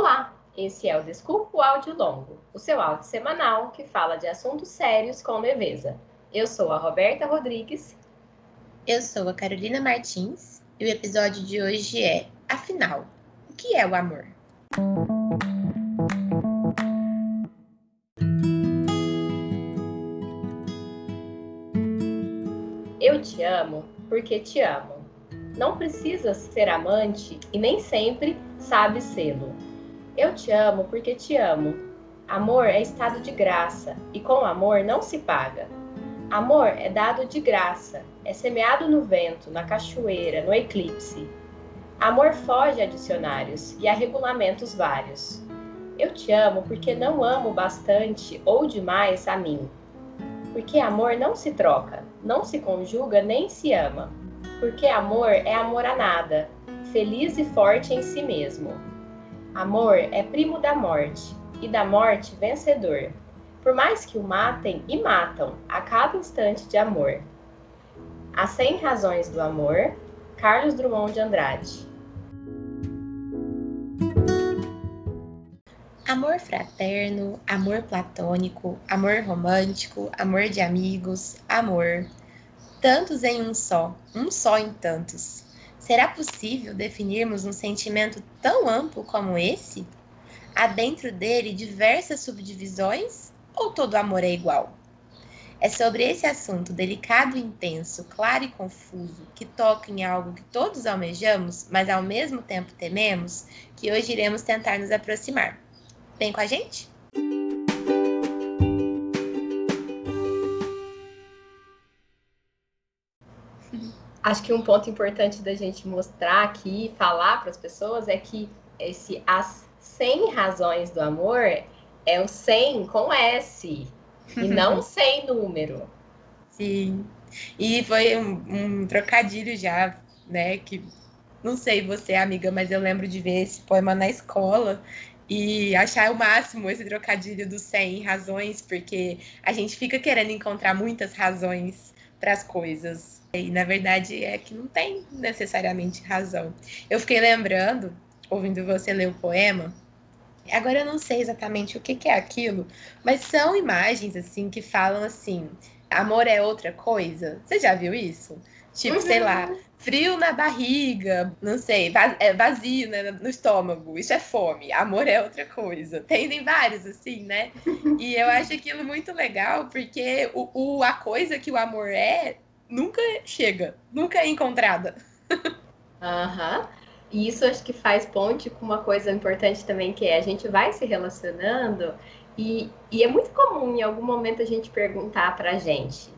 Olá, esse é o Desculpa o Áudio Longo, o seu áudio semanal que fala de assuntos sérios com leveza. Eu sou a Roberta Rodrigues. Eu sou a Carolina Martins e o episódio de hoje é Afinal, o que é o amor? Eu te amo porque te amo. Não precisa ser amante e nem sempre sabe sê-lo. Eu te amo porque te amo. Amor é estado de graça e com amor não se paga. Amor é dado de graça, é semeado no vento, na cachoeira, no eclipse. Amor foge a dicionários e a regulamentos vários. Eu te amo porque não amo bastante ou demais a mim. Porque amor não se troca, não se conjuga nem se ama. Porque amor é amor a nada, feliz e forte em si mesmo. Amor é primo da morte, e da morte vencedor. Por mais que o matem e matam a cada instante de amor. As 100 Razões do Amor, Carlos Drummond de Andrade. Amor fraterno, amor platônico, amor romântico, amor de amigos, amor tantos em um só, um só em tantos. Será possível definirmos um sentimento tão amplo como esse? Há dentro dele diversas subdivisões ou todo amor é igual? É sobre esse assunto delicado e intenso, claro e confuso, que toca em algo que todos almejamos, mas ao mesmo tempo tememos, que hoje iremos tentar nos aproximar. Vem com a gente? Acho que um ponto importante da gente mostrar aqui, falar para as pessoas, é que esse as 100 razões do amor é o 100 com S e não sem número. Sim. E foi um, um, trocadilho já, né? Que não sei você, amiga, mas eu lembro de ver esse poema na escola e achar o máximo esse trocadilho dos 100 razões, porque a gente fica querendo encontrar muitas razões para as coisas. E na verdade é que não tem necessariamente razão. Eu fiquei lembrando, ouvindo você ler o poema, agora eu não sei exatamente o que, que é aquilo, mas são imagens assim que falam assim: amor é outra coisa. Você já viu isso? Tipo, uhum. sei lá, uhum. frio na barriga, não sei, é vazio né, no estômago, isso é fome, amor é outra coisa. Tem, vários, assim, né? E eu acho aquilo muito legal, porque o, o, a coisa que o amor é nunca chega, nunca é encontrada. Aham. Uhum. E isso acho que faz ponte com uma coisa importante também, que é a gente vai se relacionando e, e é muito comum em algum momento a gente perguntar pra gente.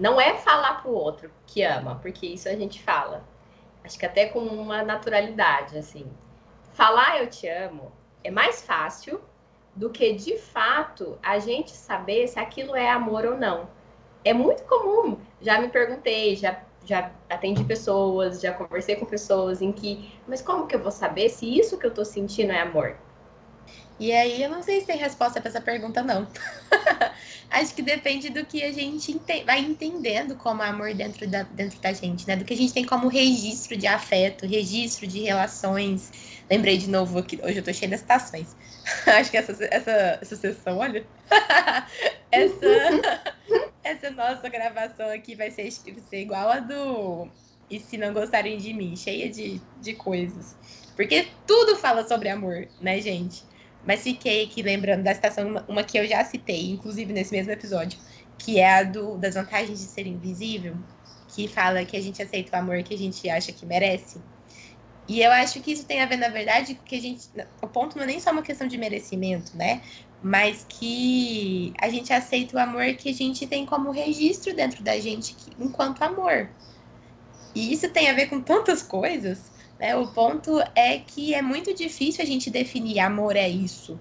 Não é falar pro outro que ama, porque isso a gente fala. Acho que até com uma naturalidade, assim. Falar eu te amo é mais fácil do que de fato a gente saber se aquilo é amor ou não é muito comum. Já me perguntei, já, já atendi pessoas, já conversei com pessoas em que, mas como que eu vou saber se isso que eu tô sentindo é amor? E aí eu não sei se tem resposta para essa pergunta, não. Acho que depende do que a gente ente vai entendendo como amor dentro da, dentro da gente, né? Do que a gente tem como registro de afeto, registro de relações. Lembrei de novo aqui, hoje eu tô cheia das citações. Acho que essa, essa, essa sessão, olha. essa, essa nossa gravação aqui vai ser, vai ser igual a do E Se Não Gostarem de Mim, cheia de, de coisas. Porque tudo fala sobre amor, né, gente? Mas fiquei aqui lembrando da citação, uma, que eu já citei, inclusive nesse mesmo episódio, que é a do, das vantagens de ser invisível, que fala que a gente aceita o amor que a gente acha que merece. E eu acho que isso tem a ver, na verdade, que a gente. O ponto não é nem só uma questão de merecimento, né? Mas que a gente aceita o amor que a gente tem como registro dentro da gente enquanto amor. E isso tem a ver com tantas coisas, né? O ponto é que é muito difícil a gente definir amor é isso,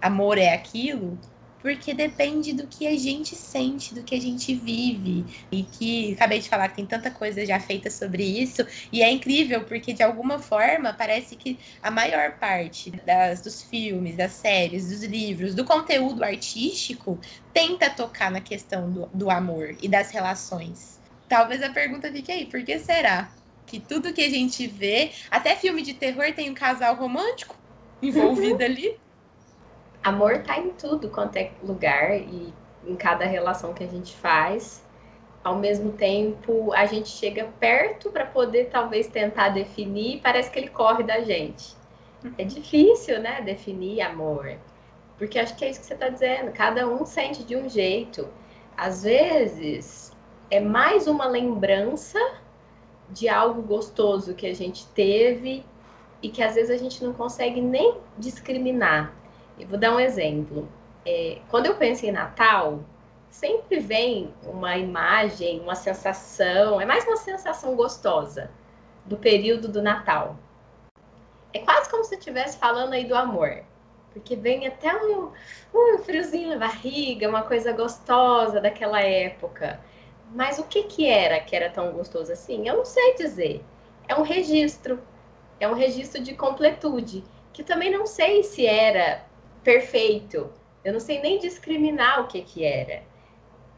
amor é aquilo, porque depende do que a gente sente, do que a gente vive. E que acabei de falar que tem tanta coisa já feita sobre isso, e é incrível porque de alguma forma parece que a maior parte das, dos filmes, das séries, dos livros, do conteúdo artístico tenta tocar na questão do, do amor e das relações. Talvez a pergunta fique aí, por que será? Que tudo que a gente vê, até filme de terror tem um casal romântico, envolvida ali. Amor tá em tudo quanto é lugar e em cada relação que a gente faz. Ao mesmo tempo, a gente chega perto para poder talvez tentar definir, parece que ele corre da gente. É difícil, né, definir amor. Porque acho que é isso que você está dizendo. Cada um sente de um jeito. Às vezes, é mais uma lembrança de algo gostoso que a gente teve e que às vezes a gente não consegue nem discriminar. Eu vou dar um exemplo. É, quando eu penso em Natal, sempre vem uma imagem, uma sensação, é mais uma sensação gostosa do período do Natal. É quase como se estivesse falando aí do amor, porque vem até um, um friozinho na barriga, uma coisa gostosa daquela época. Mas o que que era que era tão gostoso assim? Eu não sei dizer. É um registro, é um registro de completude, que também não sei se era perfeito. Eu não sei nem discriminar o que que era.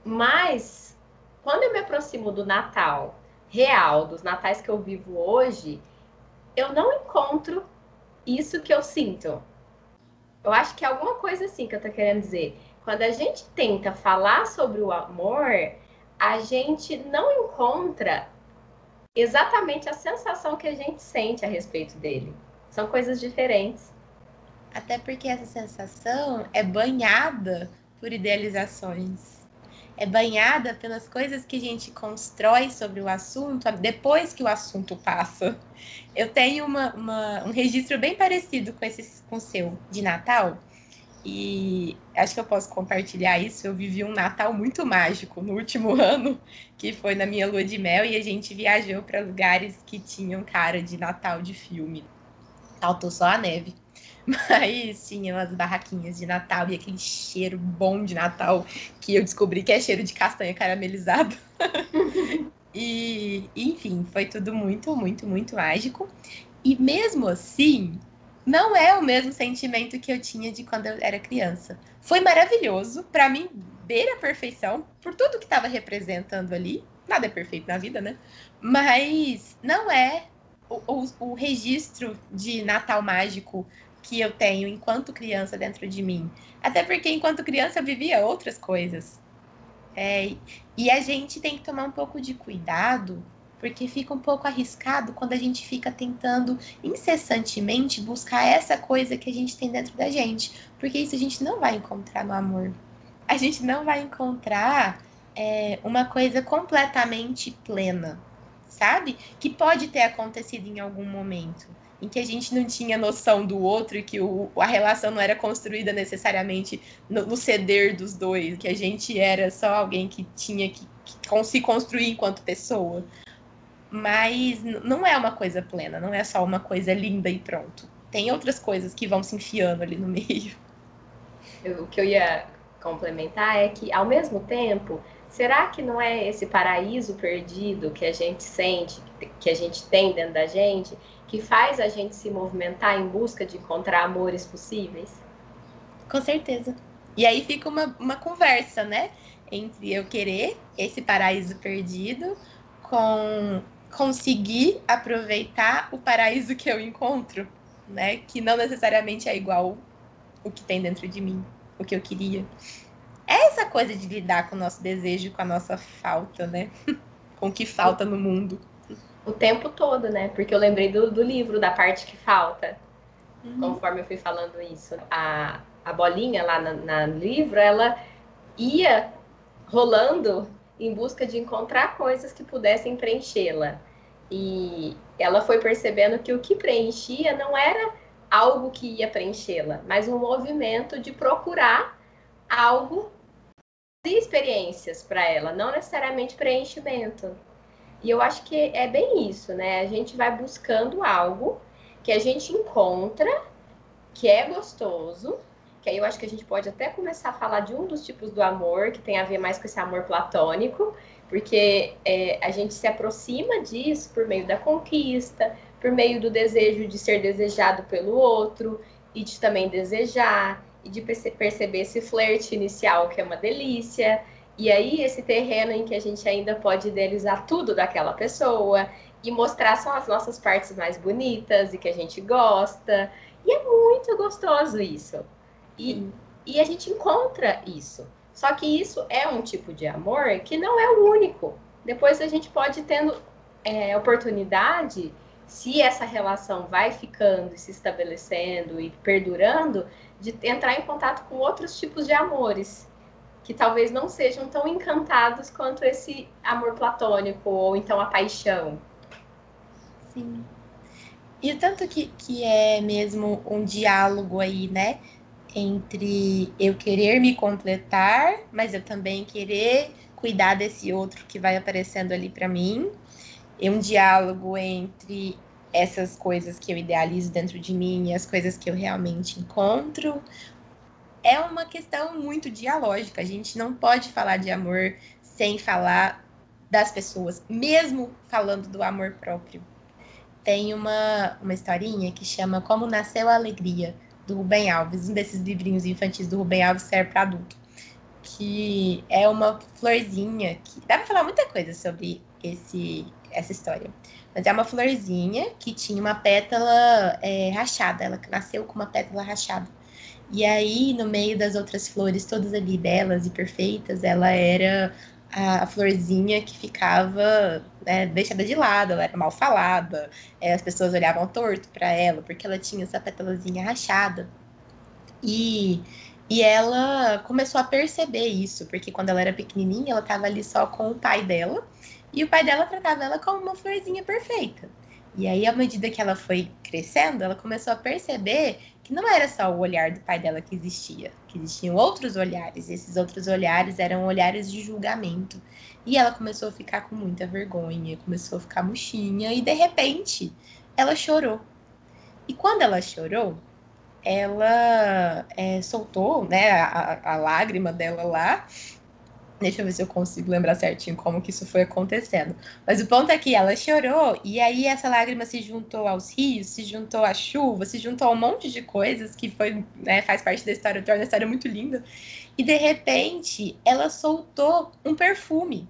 Mas quando eu me aproximo do Natal real, dos natais que eu vivo hoje, eu não encontro isso que eu sinto. Eu acho que é alguma coisa assim que eu tô querendo dizer. Quando a gente tenta falar sobre o amor, a gente não encontra exatamente a sensação que a gente sente a respeito dele. São coisas diferentes. Até porque essa sensação é banhada por idealizações. É banhada pelas coisas que a gente constrói sobre o assunto depois que o assunto passa. Eu tenho uma, uma, um registro bem parecido com esse com o seu de Natal e acho que eu posso compartilhar isso. Eu vivi um Natal muito mágico no último ano, que foi na minha lua de mel, e a gente viajou para lugares que tinham cara de Natal de filme. Faltou só a neve. Mas tinha umas barraquinhas de Natal e aquele cheiro bom de Natal que eu descobri que é cheiro de castanha caramelizada. e, enfim, foi tudo muito, muito, muito mágico. E mesmo assim, não é o mesmo sentimento que eu tinha de quando eu era criança. Foi maravilhoso, para mim, beira a perfeição, por tudo que estava representando ali. Nada é perfeito na vida, né? Mas não é o, o, o registro de Natal mágico que eu tenho enquanto criança dentro de mim. Até porque enquanto criança eu vivia outras coisas. É, e a gente tem que tomar um pouco de cuidado porque fica um pouco arriscado quando a gente fica tentando incessantemente buscar essa coisa que a gente tem dentro da gente, porque isso a gente não vai encontrar no amor. A gente não vai encontrar é, uma coisa completamente plena, sabe? Que pode ter acontecido em algum momento em que a gente não tinha noção do outro e que o, a relação não era construída necessariamente no, no, ceder dos dois, que a gente era só alguém que tinha que, que se construir enquanto pessoa mas não é uma coisa plena, não é só uma coisa linda e pronto. Tem outras coisas que vão se enfiando ali no meio. o que eu ia complementar é que, ao mesmo tempo, será que não é esse paraíso perdido que a gente sente, que a gente tem dentro da gente, que faz a gente se movimentar em busca de encontrar amores possíveis? Com certeza. E aí fica uma, uma conversa, né? Entre eu querer esse paraíso perdido com conseguir aproveitar o paraíso que eu encontro, né? Que não necessariamente é igual o que tem dentro de mim, o que eu queria. É essa coisa de lidar com o nosso desejo, com a nossa falta, né? com o que falta no mundo. O tempo todo, né? Porque eu lembrei do, do livro, da parte que falta. Uhum. Conforme eu fui falando isso. A, a bolinha lá no na livro, ela ia rolando em busca de encontrar coisas que pudessem preenchê-la. E ela foi percebendo que o que preenchia não era algo que ia preenchê-la, mas um movimento de procurar algo de experiências para ela, não necessariamente preenchimento. E eu acho que é bem isso, né? A gente vai buscando algo que a gente encontra, que é gostoso, que aí eu acho que a gente pode até começar a falar de um dos tipos do amor, que tem a ver mais com esse amor platônico, porque é, a gente se aproxima disso por meio da conquista, por meio do desejo de ser desejado pelo outro e de também desejar e de perce perceber esse flerte inicial que é uma delícia. E aí esse terreno em que a gente ainda pode idealizar tudo daquela pessoa e mostrar só as nossas partes mais bonitas e que a gente gosta. E é muito gostoso isso. E, e a gente encontra isso. Só que isso é um tipo de amor que não é o único. Depois a gente pode tendo é, oportunidade, se essa relação vai ficando, se estabelecendo e perdurando, de entrar em contato com outros tipos de amores que talvez não sejam tão encantados quanto esse amor platônico ou então a paixão. Sim. E o tanto que, que é mesmo um diálogo aí, né? Entre eu querer me completar, mas eu também querer cuidar desse outro que vai aparecendo ali para mim. É um diálogo entre essas coisas que eu idealizo dentro de mim e as coisas que eu realmente encontro, é uma questão muito dialógica. A gente não pode falar de amor sem falar das pessoas, mesmo falando do amor próprio. Tem uma, uma historinha que chama Como Nasceu a Alegria, do Rubem Alves, um desses livrinhos infantis do Rubem Alves serve para adulto. Que é uma florzinha que. Dá pra falar muita coisa sobre esse, essa história. Mas é uma florzinha que tinha uma pétala é, rachada. Ela nasceu com uma pétala rachada. E aí, no meio das outras flores, todas ali belas e perfeitas, ela era a, florzinha que ficava né, deixada de lado, ela era mal falada, é, as pessoas olhavam torto para ela, porque ela tinha essa pétalazinha rachada. E, e ela começou a perceber isso, porque quando ela era pequenininha, ela estava ali só com o pai dela, e o pai dela tratava ela como uma florzinha perfeita. E aí, à medida que ela foi crescendo, ela começou a perceber que não era só o olhar do pai dela que existia, que existiam outros olhares. E esses outros olhares eram olhares de julgamento. E ela começou a ficar com muita vergonha, começou a ficar murchinha e de repente ela chorou. E quando ela chorou, ela é, soltou né, a, a lágrima dela lá Deixa eu ver se eu consigo lembrar certinho como que isso foi acontecendo. Mas o ponto é que ela chorou e aí essa lágrima se juntou aos rios, se juntou à chuva, se juntou a um monte de coisas que foi, né, faz parte da história, torna a história muito linda. E de repente ela soltou um perfume,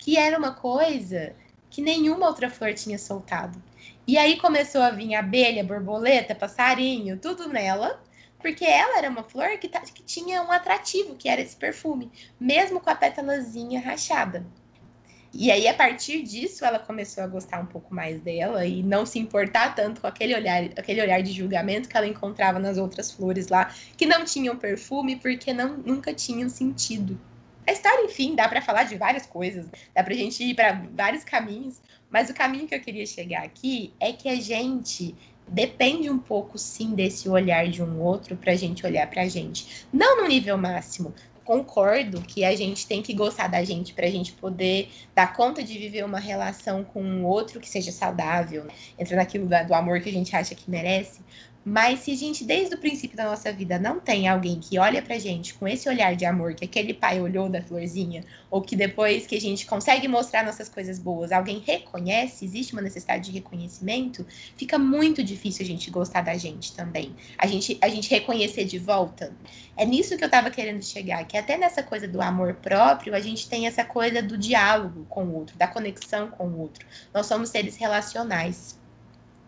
que era uma coisa que nenhuma outra flor tinha soltado. E aí começou a vir abelha, borboleta, passarinho, tudo nela porque ela era uma flor que, tá, que tinha um atrativo, que era esse perfume, mesmo com a pétalazinha rachada. E aí, a partir disso, ela começou a gostar um pouco mais dela e não se importar tanto com aquele olhar, aquele olhar de julgamento que ela encontrava nas outras flores lá, que não tinham perfume porque não, nunca tinham sentido. A história, enfim, dá para falar de várias coisas, dá pra gente ir para vários caminhos, mas o caminho que eu queria chegar aqui é que a gente depende um pouco, sim, desse olhar de um outro para a gente olhar para a gente. Não no nível máximo. Concordo que a gente tem que gostar da gente para a gente poder dar conta de viver uma relação com um outro que seja saudável, né? entra naquilo do amor que a gente acha que merece, mas se a gente, desde o princípio da nossa vida, não tem alguém que olha pra gente com esse olhar de amor que aquele pai olhou da florzinha, ou que depois que a gente consegue mostrar nossas coisas boas, alguém reconhece, existe uma necessidade de reconhecimento, fica muito difícil a gente gostar da gente também. A gente, a gente reconhecer de volta. É nisso que eu tava querendo chegar, que até nessa coisa do amor próprio, a gente tem essa coisa do diálogo com o outro, da conexão com o outro. Nós somos seres relacionais.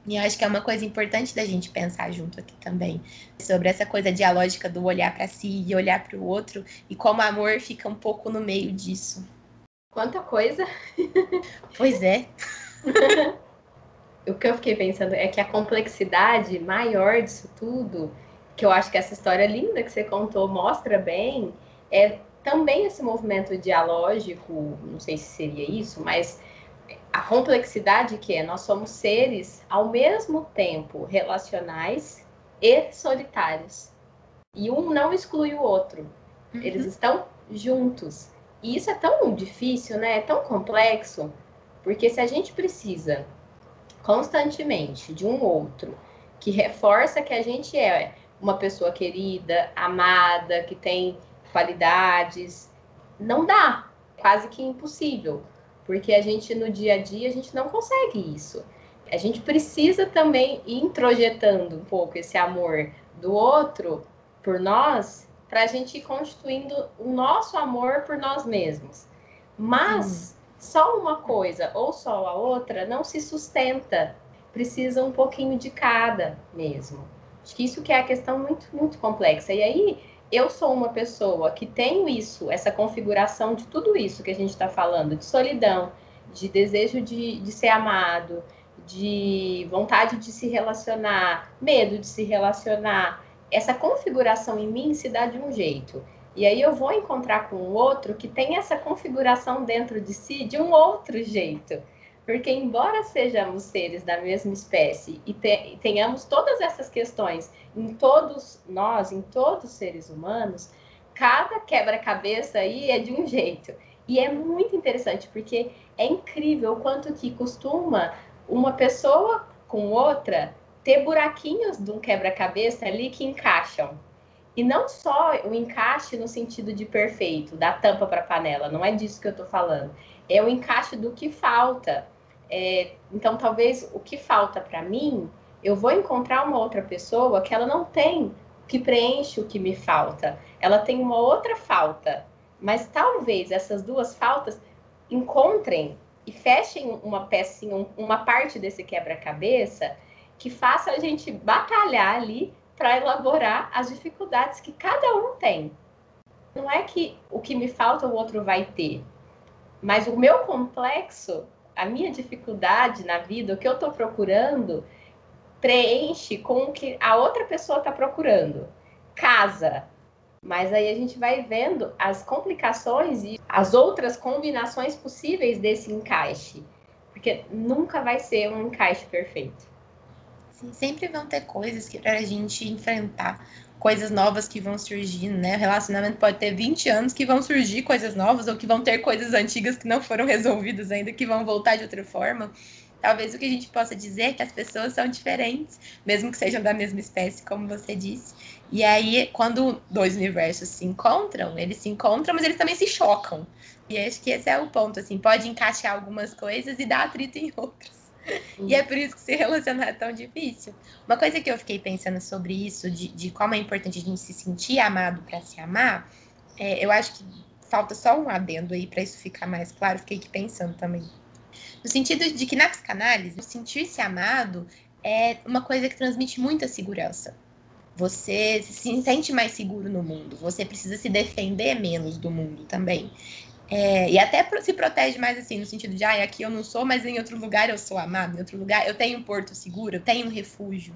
E eu acho que é uma coisa importante da gente pensar junto aqui também, sobre essa coisa dialógica do olhar para si e olhar para o outro, e como o amor fica um pouco no meio disso. Quanta coisa! Pois é. o que eu fiquei pensando é que a complexidade maior disso tudo, que eu acho que essa história linda que você contou mostra bem, é também esse movimento dialógico, não sei se seria isso, mas a complexidade que é nós somos seres ao mesmo tempo relacionais e solitários. E um não exclui o outro. Uhum. Eles estão juntos. E isso é tão difícil, né? É tão complexo, porque se a gente precisa constantemente de um outro que reforça que a gente é uma pessoa querida, amada, que tem qualidades, não dá, quase que impossível porque a gente no dia a dia a gente não consegue isso. A gente precisa também ir introjetando um pouco esse amor do outro por nós, para a gente ir constituindo o nosso amor por nós mesmos. Mas Sim. só uma coisa ou só a outra não se sustenta. Precisa um pouquinho de cada mesmo. Acho que isso que é a questão muito, muito complexa. E aí, eu sou uma pessoa que tenho isso, essa configuração de tudo isso que a gente está falando, de solidão, de desejo de, de ser amado, de vontade de se relacionar, medo de se relacionar. Essa configuração em mim se dá de um jeito. E aí eu vou encontrar com o outro que tem essa configuração dentro de si de um outro jeito. Porque, embora sejamos seres da mesma espécie e, te, tenhamos todas essas questões em todos nós, em todos os seres humanos, cada quebra-cabeça aí é de um jeito. E é muito interessante, porque é incrível o quanto que costuma uma pessoa com outra ter buraquinhos de um quebra-cabeça ali que encaixam. E não só o encaixe no sentido de perfeito, da tampa para panela, não é disso que eu estou falando. É o encaixe do que falta. É, então, talvez o que falta para mim, eu vou encontrar uma outra pessoa que ela não tem que preenche o que me falta. Ela tem uma outra falta. Mas talvez essas duas faltas encontrem e fechem uma pecinha, uma parte desse quebra-cabeça que faça a gente batalhar ali para elaborar as dificuldades que cada um tem. Não é que o que me falta o outro vai ter, mas o meu complexo, a minha dificuldade na vida, o que eu estou procurando, preenche com o que a outra pessoa está procurando. Casa. Mas aí a gente vai vendo as complicações e as outras combinações possíveis desse encaixe. Porque nunca vai ser um encaixe perfeito. Sim, sempre vão ter coisas que para a gente enfrentar, coisas novas que vão surgindo, né? O relacionamento pode ter 20 anos que vão surgir coisas novas ou que vão ter coisas antigas que não foram resolvidas ainda, que vão voltar de outra forma. Talvez o que a gente possa dizer é que as pessoas são diferentes, mesmo que sejam da mesma espécie, como você disse. E aí, quando dois universos se encontram, eles se encontram, mas eles também se chocam. E acho que esse é o ponto, assim, pode encaixar algumas coisas e dar atrito em outras. E é por isso que se relacionar é tão difícil. Uma coisa que eu fiquei pensando sobre isso, de, de como é importante a gente se sentir amado para se amar, é, eu acho que falta só um adendo aí para isso ficar mais claro. Fiquei aqui pensando também. No sentido de que na psicanálise, sentir-se amado é uma coisa que transmite muita segurança. Você se sente mais seguro no mundo, você precisa se defender menos do mundo também. É, e até se protege mais assim, no sentido de, ah, aqui eu não sou, mas em outro lugar eu sou amado, em outro lugar eu tenho um porto seguro, eu tenho um refúgio.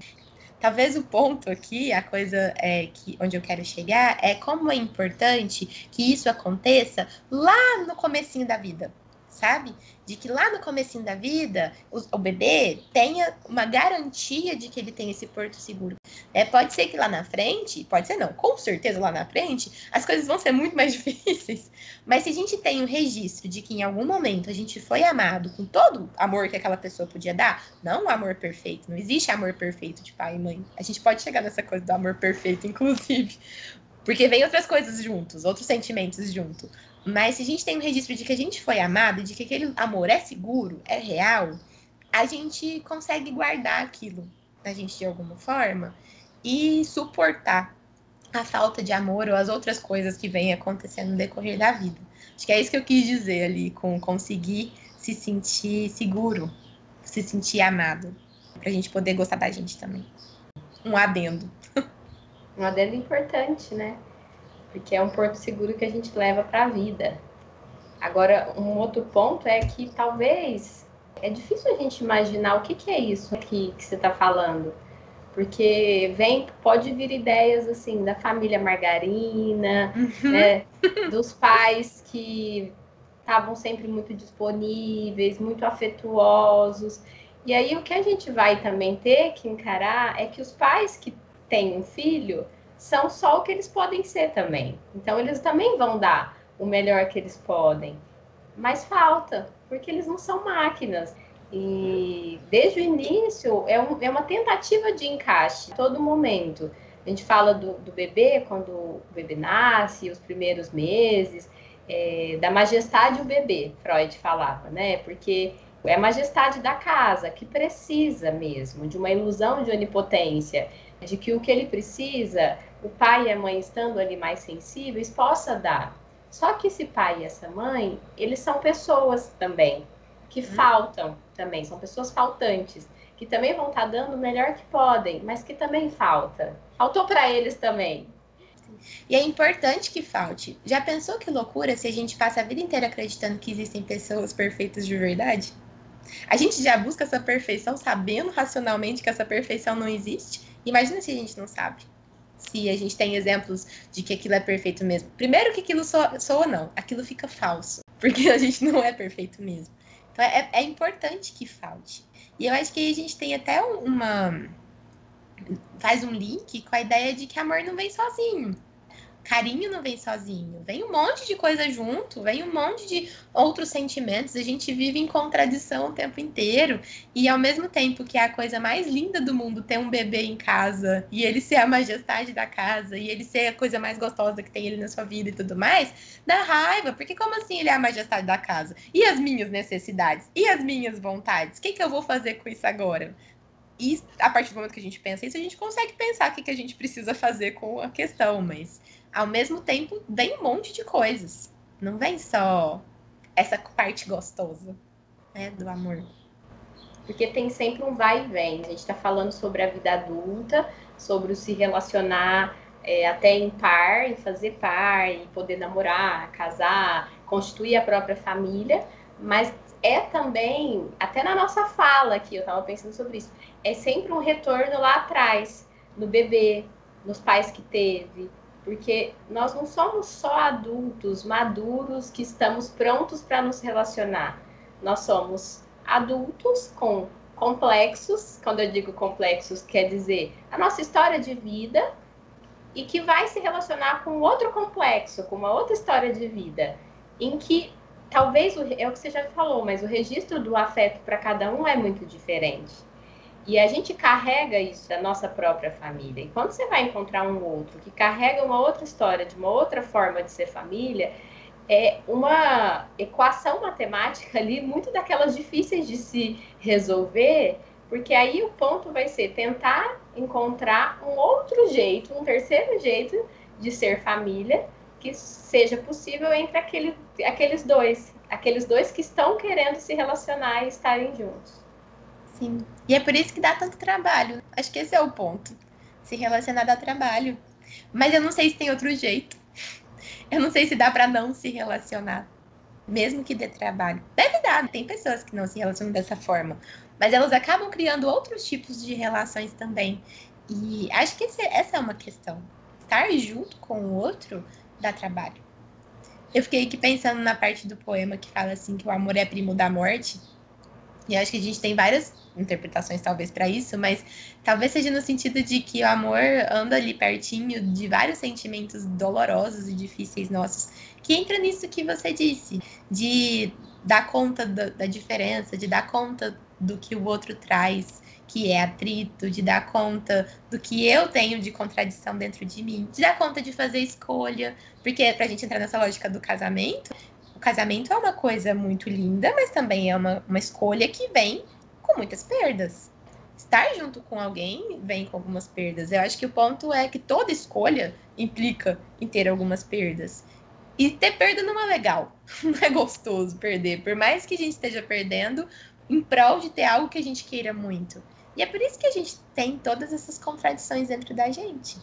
Talvez o ponto aqui, a coisa é, que, onde eu quero chegar, é como é importante que isso aconteça lá no comecinho da vida sabe? De que lá no comecinho da vida, o, o, bebê tenha uma garantia de que ele tem esse porto seguro. É, pode ser que lá na frente, pode ser não, com certeza lá na frente, as coisas vão ser muito mais difíceis. Mas se a gente tem um registro de que em algum momento a gente foi amado com todo o amor que aquela pessoa podia dar, não um amor perfeito, não existe amor perfeito de pai e mãe. A gente pode chegar nessa coisa do amor perfeito, inclusive. Porque vem outras coisas juntos, outros sentimentos junto. Mas se a gente tem um registro de que a gente foi amado, de que aquele amor é seguro, é real, a gente consegue guardar aquilo da gente de alguma forma e suportar a falta de amor ou as outras coisas que vêm acontecendo no decorrer da vida. Acho que é isso que eu quis dizer ali com conseguir se sentir seguro, se sentir amado, para a gente poder gostar da gente também. Um adendo. Um adendo importante, né? Porque é um porto seguro que a gente leva para a vida. Agora, um outro ponto é que talvez é difícil a gente imaginar o que, que é isso que, que você está falando, porque vem, pode vir ideias assim da família margarina, uhum. né, dos pais que estavam sempre muito disponíveis, muito afetuosos. E aí o que a gente vai também ter que encarar é que os pais que têm um filho são só o que eles podem ser também. Então, eles também vão dar o melhor que eles podem. Mas falta, porque eles não são máquinas. E desde o início é, um, é uma tentativa de encaixe, todo momento. A gente fala do, do bebê, quando o bebê nasce, os primeiros meses, é, da majestade o bebê, Freud falava, né? Porque é a majestade da casa que precisa mesmo de uma ilusão de onipotência, de que o que ele precisa o pai e a mãe estando ali mais sensíveis, possa dar. Só que esse pai e essa mãe, eles são pessoas também, que hum. faltam também, são pessoas faltantes, que também vão estar tá dando o melhor que podem, mas que também falta. Faltou para eles também. E é importante que falte. Já pensou que loucura se a gente passa a vida inteira acreditando que existem pessoas perfeitas de verdade? A gente já busca essa perfeição sabendo racionalmente que essa perfeição não existe? Imagina se a gente não sabe. Se a gente tem exemplos de que aquilo é perfeito mesmo. Primeiro que aquilo soa, soa não, aquilo fica falso. Porque a gente não é perfeito mesmo. Então é, é importante que falte. E eu acho que a gente tem até uma. Faz um link com a ideia de que amor não vem sozinho carinho não vem sozinho, vem um monte de coisa junto, vem um monte de outros sentimentos. A gente vive em contradição o tempo inteiro. E ao mesmo tempo que é a coisa mais linda do mundo ter um bebê em casa e ele ser a majestade da casa e ele ser a coisa mais gostosa que tem ele na sua vida e tudo mais, dá raiva, porque como assim ele é a majestade da casa? E as minhas necessidades? E as minhas vontades? O que, que eu vou fazer com isso agora? E a partir do momento que a gente pensa isso, a gente consegue pensar o que, que a gente precisa fazer com a questão, mas ao mesmo tempo vem um monte de coisas. Não vem só essa parte gostosa, né, do amor. Porque tem sempre um vai e vem. A gente está falando sobre a vida adulta, sobre o se relacionar é, até em par, em fazer par, e poder namorar, casar, constituir a própria família, mas é também, até na nossa fala aqui, eu estava pensando sobre isso, é sempre um retorno lá atrás, no bebê, nos pais que teve, porque nós não somos só adultos maduros que estamos prontos para nos relacionar. Nós somos adultos com complexos, quando eu digo complexos, quer dizer a nossa história de vida e que vai se relacionar com outro complexo, com uma outra história de vida, em que talvez é o que você já falou, mas o registro do afeto para cada um é muito diferente. E a gente carrega isso da nossa própria família. E quando você vai encontrar um outro que carrega uma outra história, de uma outra forma de ser família, é uma equação matemática ali, muito daquelas difíceis de se resolver, porque aí o ponto vai ser tentar encontrar um outro jeito, um terceiro jeito de ser família que seja possível entre aquele, aqueles dois, aqueles dois que estão querendo se relacionar e estarem juntos. Sim. E é por isso que dá tanto trabalho. Acho que esse é o ponto. Se relacionar dá trabalho. Mas eu não sei se tem outro jeito. Eu não sei se dá para não se relacionar. Mesmo que dê trabalho. Deve dar, tem pessoas que não se relacionam dessa forma. Mas elas acabam criando outros tipos de relações também. E acho que esse, essa é uma questão. Estar junto com o outro dá trabalho. Eu fiquei aqui pensando na parte do poema que fala assim que o amor é primo da morte. E acho que a gente tem várias interpretações talvez para isso, mas talvez seja no sentido de que o amor anda ali pertinho de vários sentimentos dolorosos e difíceis nossos, que entra nisso que você disse, de dar conta da, da diferença, de dar conta do que o outro traz, que é atrito, de dar conta do que eu tenho de contradição dentro de mim, de dar conta de fazer escolha, porque para a gente entrar nessa lógica do casamento, o casamento é uma coisa muito linda, mas também é uma, uma escolha que vem com muitas perdas. Estar junto com alguém vem com algumas perdas. Eu acho que o ponto é que toda escolha implica em ter algumas perdas. E ter perda não é legal, não é gostoso perder. Por mais que a gente esteja perdendo, em prol de ter algo que a gente queira muito. E é por isso que a gente tem todas essas contradições dentro da gente.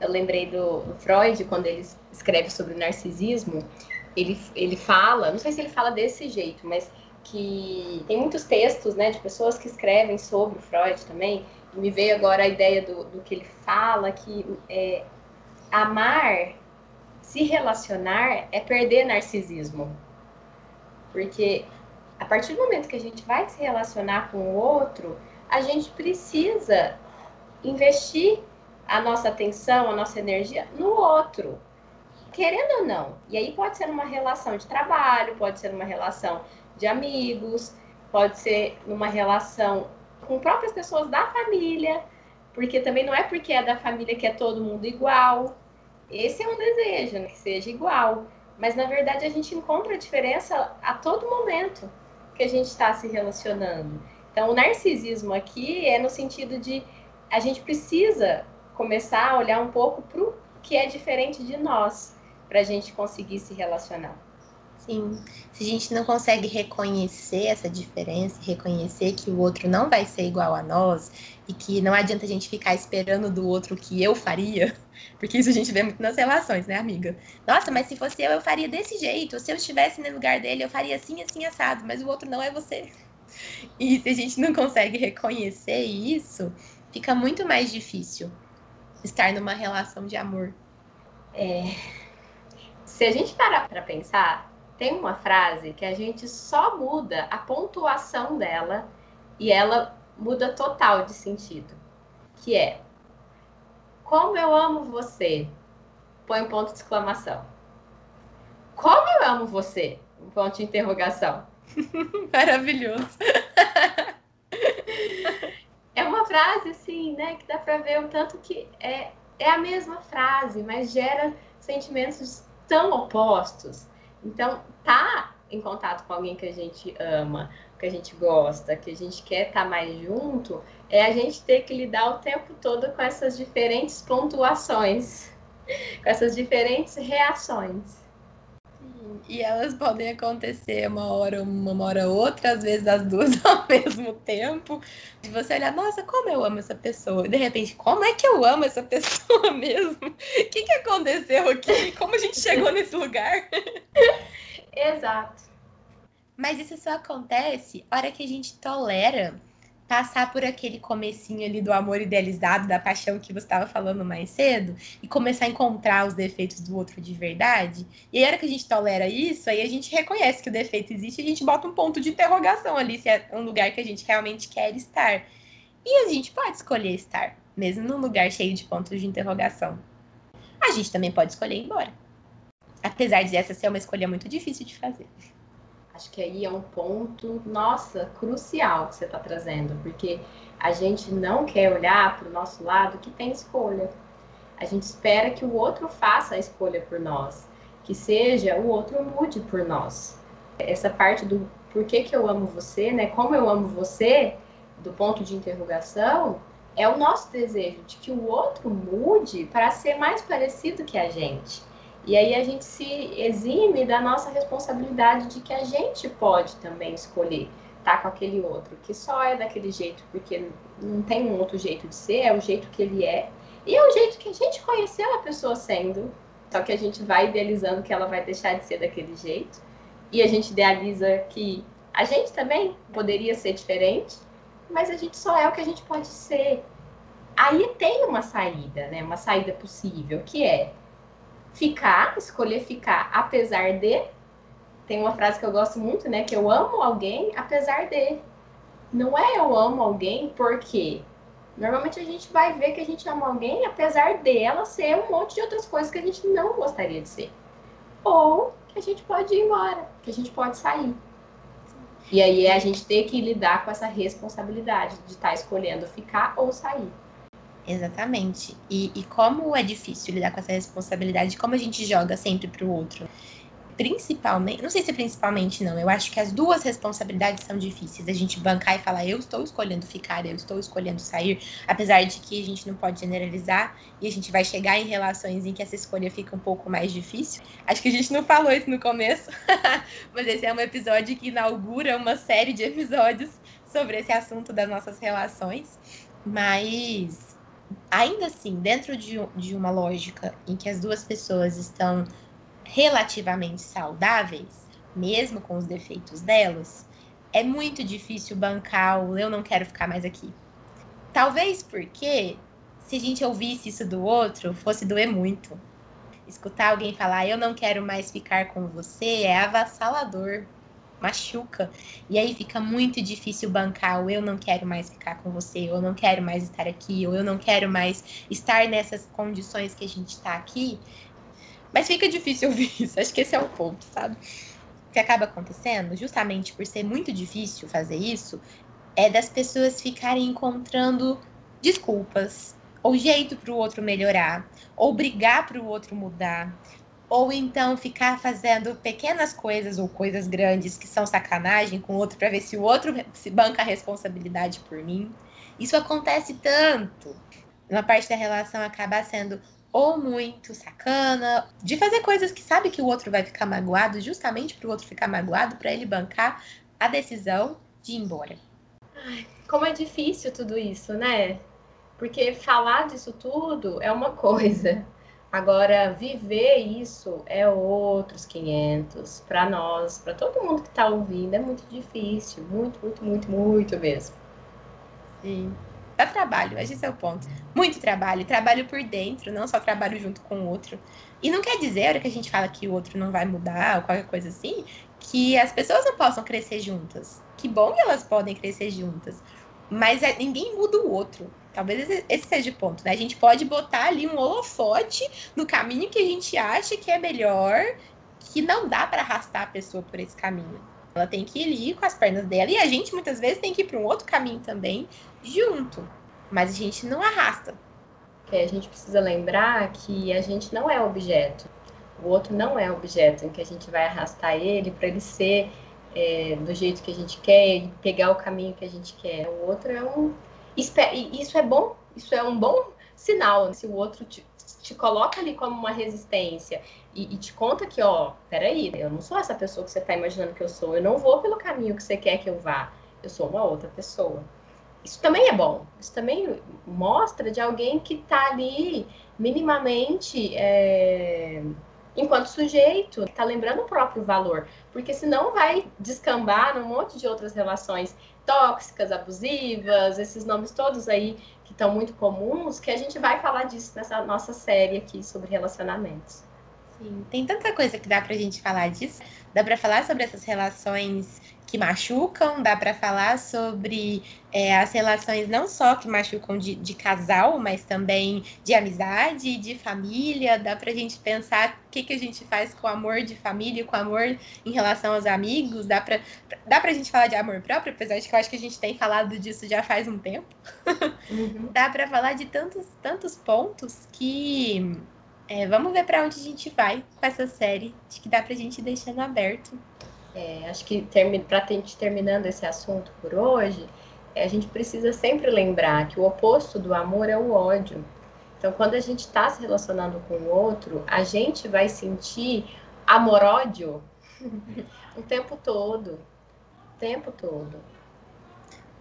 Eu lembrei do Freud, quando ele escreve sobre o narcisismo, ele, ele fala, não sei se ele fala desse jeito, mas que tem muitos textos né, de pessoas que escrevem sobre Freud também, e me veio agora a ideia do, do que ele fala, que é, amar, se relacionar, é perder narcisismo. Porque a partir do momento que a gente vai se relacionar com o outro, a gente precisa investir a nossa atenção, a nossa energia no outro querendo ou não. E aí pode ser numa relação de trabalho, pode ser numa relação de amigos, pode ser numa relação com próprias pessoas da família, porque também não é porque é da família que é todo mundo igual. Esse é um desejo, né? que seja igual. Mas na verdade a gente encontra a diferença a todo momento que a gente está se relacionando. Então o narcisismo aqui é no sentido de a gente precisa começar a olhar um pouco para o que é diferente de nós para a gente conseguir se relacionar. Sim, se a gente não consegue reconhecer essa diferença, reconhecer que o outro não vai ser igual a nós e que não adianta a gente ficar esperando do outro o que eu faria, porque isso a gente vê muito nas relações, né, amiga? Nossa, mas se fosse eu, eu faria desse jeito, se eu estivesse no lugar dele, eu faria assim, assim, assado, mas o outro não é você. E se a gente não consegue reconhecer isso, fica muito mais difícil estar numa relação de amor. É... Se a gente parar para pensar, tem uma frase que a gente só muda a pontuação dela e ela muda total de sentido, que é como eu amo você, põe um ponto de exclamação. Como eu amo você, um ponto de interrogação. Maravilhoso. é uma frase assim, né, que dá para ver o tanto que é, é a mesma frase, mas gera sentimentos tão opostos. Então, tá em contato com alguém que a gente ama, que a gente gosta, que a gente quer estar tá mais junto, é a gente ter que lidar o tempo todo com essas diferentes pontuações, com essas diferentes reações. E elas podem acontecer uma hora uma, uma hora outra, às vezes as duas ao mesmo tempo. E você olhar, nossa, como eu amo essa pessoa. E de repente, como é que eu amo essa pessoa mesmo? O que, que aconteceu aqui? Como a gente chegou nesse lugar? Exato. Mas isso só acontece a hora que a gente tolera passar por aquele comecinho ali do amor idealizado, da paixão que você estava falando mais cedo, e começar a encontrar os defeitos do outro de verdade. E aí, a hora que a gente tolera isso, aí a gente reconhece que o defeito existe e a gente bota um ponto de interrogação ali, se é um lugar que a gente realmente quer estar. E a gente pode escolher estar, mesmo num lugar cheio de pontos de interrogação. A gente também pode escolher ir embora. Apesar de essa ser uma escolha muito difícil de fazer. Acho que aí é um ponto, nossa, crucial que você está trazendo, porque a gente não quer olhar para o nosso lado que tem escolha. A gente espera que o outro faça a escolha por nós, que seja o outro mude por nós. Essa parte do por que, que eu amo você, né? Como eu amo você, do ponto de interrogação, é o nosso desejo de que o outro mude para ser mais parecido que a gente. E aí a gente se exime da nossa responsabilidade de que a gente pode também escolher estar tá com aquele outro, que só é daquele jeito porque não tem um outro jeito de ser, é o jeito que ele é. E é o jeito que a gente conheceu a pessoa sendo. Só que a gente vai idealizando que ela vai deixar de ser daquele jeito. E a gente idealiza que a gente também poderia ser diferente, mas a gente só é o que a gente pode ser. Aí tem uma saída, né? Uma saída possível, que é ficar, escolher ficar, apesar de. Tem uma frase que eu gosto muito, né? Que eu amo alguém apesar de. Não é eu amo alguém porque. Normalmente a gente vai ver que a gente ama alguém apesar dela ser um monte de outras coisas que a gente não gostaria de ser. Ou que a gente pode ir embora, que a gente pode sair. E aí é a gente ter que lidar com essa responsabilidade de estar tá escolhendo ficar ou sair. Exatamente. E, e como é difícil lidar com essa responsabilidade, como a gente joga sempre pro outro. Principalmente, não sei se é principalmente não, eu acho que as duas responsabilidades são difíceis. A gente bancar e falar, eu estou escolhendo ficar, eu estou escolhendo sair, apesar de que a gente não pode generalizar e a gente vai chegar em relações em que essa escolha fica um pouco mais difícil. Acho que a gente não falou isso no começo, mas esse é um episódio que inaugura uma série de episódios sobre esse assunto das nossas relações. Mas ainda assim, dentro de, de uma lógica em que as duas pessoas estão relativamente saudáveis, mesmo com os defeitos delas, é muito difícil bancar o eu não quero ficar mais aqui. Talvez porque, se a gente ouvisse isso do outro, fosse doer muito. Escutar alguém falar eu não quero mais ficar com você é avassalador machuca. E aí fica muito difícil bancar o eu não quero mais ficar com você, ou eu não quero mais estar aqui, ou eu não quero mais estar nessas condições que a gente está aqui. Mas fica difícil ouvir isso. Acho que esse é o ponto, sabe? O que acaba acontecendo, justamente por ser muito difícil fazer isso, é das pessoas ficarem encontrando desculpas, ou jeito para o outro melhorar, ou brigar para o outro mudar, ou então ficar fazendo pequenas coisas ou coisas grandes que são sacanagem com o outro para ver se o outro se banca a responsabilidade por mim. Isso acontece tanto. Uma parte da relação acaba sendo ou muito sacana, de fazer coisas que sabe que o outro vai ficar magoado, justamente para o outro ficar magoado, para ele bancar a decisão de ir embora. Ai, como é difícil tudo isso, né? Porque falar disso tudo é uma coisa. Agora, viver isso é outros 500. Para nós, para todo mundo que está ouvindo, é muito difícil. Muito, muito, muito, muito mesmo. Sim. Dá trabalho, esse é o ponto. Muito trabalho. Trabalho por dentro, não só trabalho junto com o outro. E não quer dizer, a hora que a gente fala que o outro não vai mudar ou qualquer coisa assim, que as pessoas não possam crescer juntas. Que bom que elas podem crescer juntas. Mas é, ninguém muda o outro. Talvez esse, seja o ponto, né? A gente pode botar ali um holofote no caminho que a gente acha que é melhor, que não dá para arrastar a pessoa por esse caminho. Ela tem que ir com as pernas dela e a gente muitas vezes tem que ir para um outro caminho também, junto. Mas a gente não arrasta. É, a gente precisa lembrar que a gente não é objeto. O outro não é objeto em que a gente vai arrastar ele para ele ser é, do jeito que a gente quer e pegar o caminho que a gente quer. O outro é um. Isso é bom, isso é um bom sinal. Se o outro te, te coloca ali como uma resistência e, e, te conta que, ó, peraí, eu não sou essa pessoa que você está imaginando que eu sou, eu não vou pelo caminho que você quer que eu vá, eu sou uma outra pessoa. Isso também é bom, isso também mostra de alguém que está ali minimamente. É enquanto sujeito, está lembrando o próprio valor, porque senão vai descambar num monte de outras relações tóxicas, abusivas, esses nomes todos aí que estão muito comuns, que a gente vai falar disso nessa nossa série aqui sobre relacionamentos. Sim, tem tanta coisa que dá pra gente falar disso. Dá para falar sobre essas relações que machucam, dá para falar sobre é, as relações não só que machucam de, de, casal, mas também de amizade, de família. Dá para a gente pensar o que, que a gente faz com o amor de família, com o amor em relação aos amigos. Dá para dá a gente falar de amor próprio, apesar de que eu acho que a gente tem falado disso já faz um tempo. Uhum. dá para falar de tantos, tantos pontos que. É, vamos ver para onde a gente vai com essa série. Acho que dá para a gente deixando aberto. É, acho que para a gente terminando esse assunto por hoje, é, a gente precisa sempre lembrar que o oposto do amor é o ódio. Então, quando a gente está se relacionando com o outro, a gente vai sentir amor-ódio o tempo todo. O tempo todo.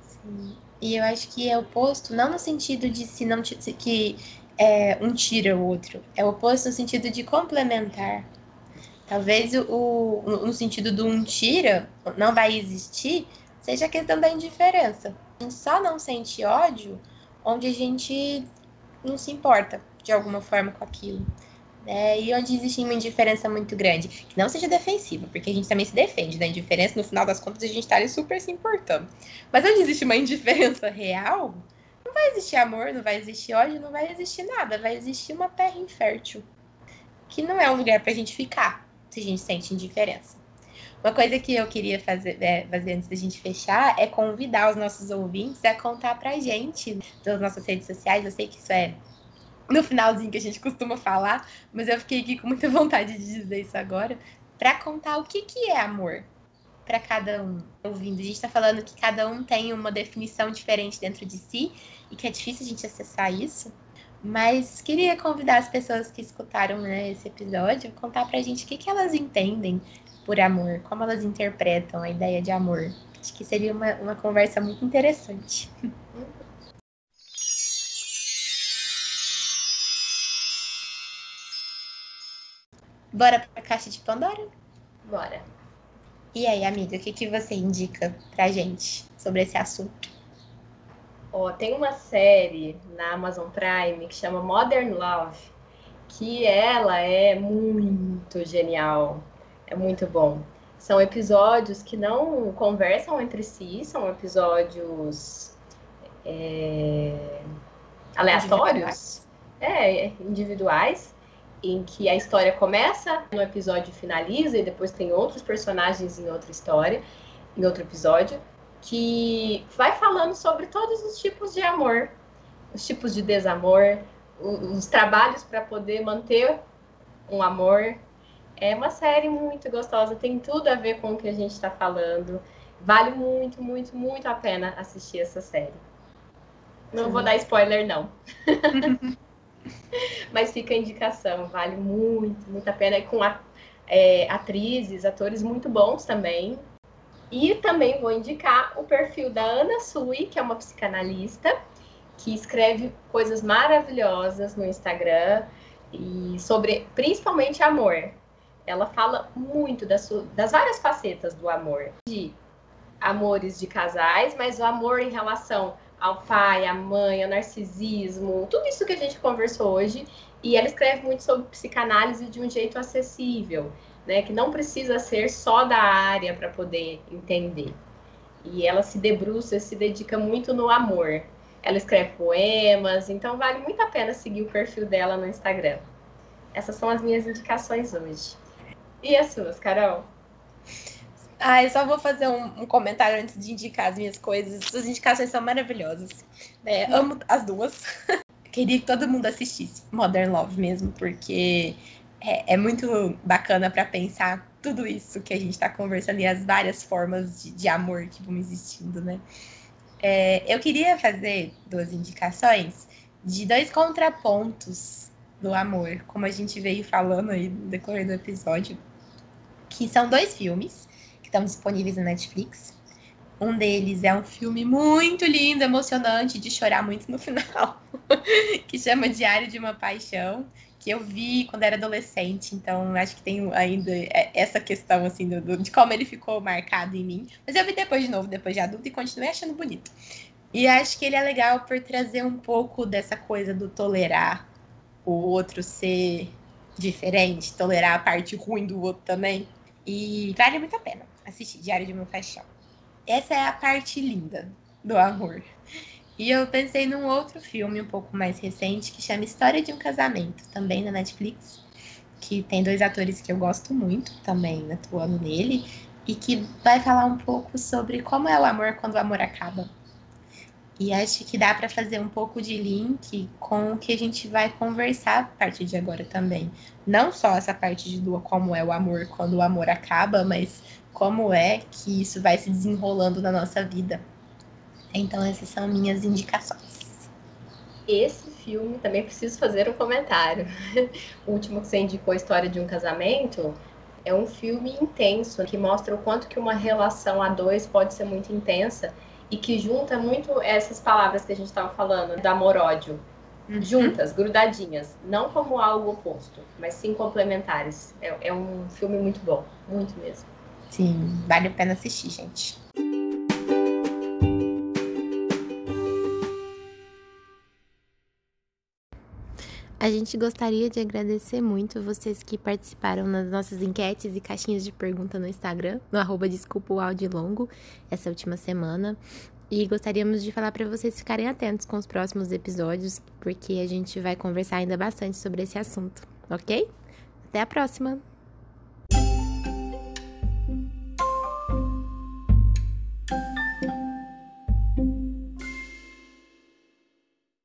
Sim. E eu acho que é oposto, não no sentido de se não que é, um tira o outro, é oposto no sentido de complementar. Talvez o, no sentido do um tira, não vai existir, seja a questão da indiferença. A gente só não sente ódio onde a gente não se importa de alguma forma com aquilo. Né? E onde existe uma indiferença muito grande. Que não seja defensiva, porque a gente também se defende da indiferença, no final das contas a gente está ali super se importando. Mas onde existe uma indiferença real, não vai existir amor, não vai existir ódio, não vai existir nada. Vai existir uma terra infértil. Que não é um lugar para a gente ficar se a gente sente indiferença. Uma coisa que eu queria fazer, é, fazer antes da gente fechar é convidar os nossos ouvintes a contar pra gente das nossas redes sociais. Eu sei que isso é no finalzinho que a gente costuma falar, mas eu fiquei aqui com muita vontade de dizer isso agora, para contar o que, que é amor para cada um ouvindo. A gente está falando que cada um tem uma definição diferente dentro de si e que é difícil a gente acessar isso. Mas queria convidar as pessoas que escutaram né, esse episódio a contar pra gente o que, que elas entendem por amor, como elas interpretam a ideia de amor. Acho que seria uma, uma conversa muito interessante. Bora pra caixa de Pandora? Bora. E aí, amiga, o que, que você indica pra gente sobre esse assunto? Ó, tem uma série na Amazon Prime que chama Modern Love, que ela é muito genial, é muito bom. São episódios que não conversam entre si, são episódios é, aleatórios, individuais. É, individuais, em que a história começa no episódio finaliza, e depois tem outros personagens em outra história, em outro episódio que vai falando sobre todos os tipos de amor, os tipos de desamor, os, trabalhos para poder manter um amor. É uma série muito gostosa, tem tudo a ver com o que a gente está falando. Vale muito, muito, muito a pena assistir essa série. Não Sim. vou dar spoiler, não. Mas fica a indicação, vale muito, muito a pena. E com a, é, atrizes, atores muito bons também. E também vou indicar o perfil da Ana Sui, que é uma psicanalista, que escreve coisas maravilhosas no Instagram e sobre principalmente amor. Ela fala muito das, das várias facetas do amor, de amores de casais, mas o amor em relação ao pai, à mãe, ao narcisismo, tudo isso que a gente conversou hoje. E ela escreve muito sobre psicanálise de um jeito acessível, né? Que não precisa ser só da área para poder entender. E ela se debruça, se dedica muito no amor. Ela escreve poemas, então vale muito a pena seguir o perfil dela no Instagram. Essas são as minhas indicações hoje. E as suas, Carol? Ah, eu só vou fazer um, um, comentário antes de indicar as minhas coisas. Suas indicações são maravilhosas. É, amo as duas. Queria que todo mundo assistisse Modern Love mesmo, porque é, é muito bacana para pensar tudo isso que a gente está conversando e as várias formas de, de amor que vão existindo, né? É, eu queria fazer duas indicações de dois contrapontos do amor, como a gente veio falando aí no decorrer do episódio, que são dois filmes estão disponíveis na Netflix. Um deles é um filme muito lindo, emocionante, de chorar muito no final, que chama Diário de uma Paixão, que eu vi quando era adolescente, então acho que tem ainda essa questão assim do, de como ele ficou marcado em mim. Mas eu vi depois de novo, depois de adulto, e continuei achando bonito. E acho que ele é legal por trazer um pouco dessa coisa do tolerar o outro ser diferente, tolerar a parte ruim do outro também. E vale muito a pena assistir Diário de uma Paixão. Essa é a parte linda do amor. E eu pensei num outro filme um pouco mais recente que chama História de um Casamento, também na Netflix, que tem dois atores que eu gosto muito também atuando nele e que vai falar um pouco sobre como é o amor quando o amor acaba. E acho que dá para fazer um pouco de link com o que a gente vai conversar a partir de agora também. Não só essa parte de do como é o amor quando o amor acaba, mas como é que isso vai se desenrolando na nossa vida. Então, essas são minhas indicações. Esse filme também preciso fazer um comentário. o último que você indicou, a História de um Casamento, é um filme intenso que mostra o quanto que uma relação a dois pode ser muito intensa e que junta muito essas palavras que a gente estava falando, do amor-ódio. Uhum. Juntas, grudadinhas, não como algo oposto, mas sim complementares. É, é um filme muito bom, muito mesmo. Sim, vale a pena assistir, gente. A gente gostaria de agradecer muito vocês que participaram nas nossas enquetes e caixinhas de pergunta no Instagram, no arroba Desculpa o Áudio Longo, essa última semana. E gostaríamos de falar para vocês ficarem atentos com os próximos episódios, porque a gente vai conversar ainda bastante sobre esse assunto, ok? Até a próxima!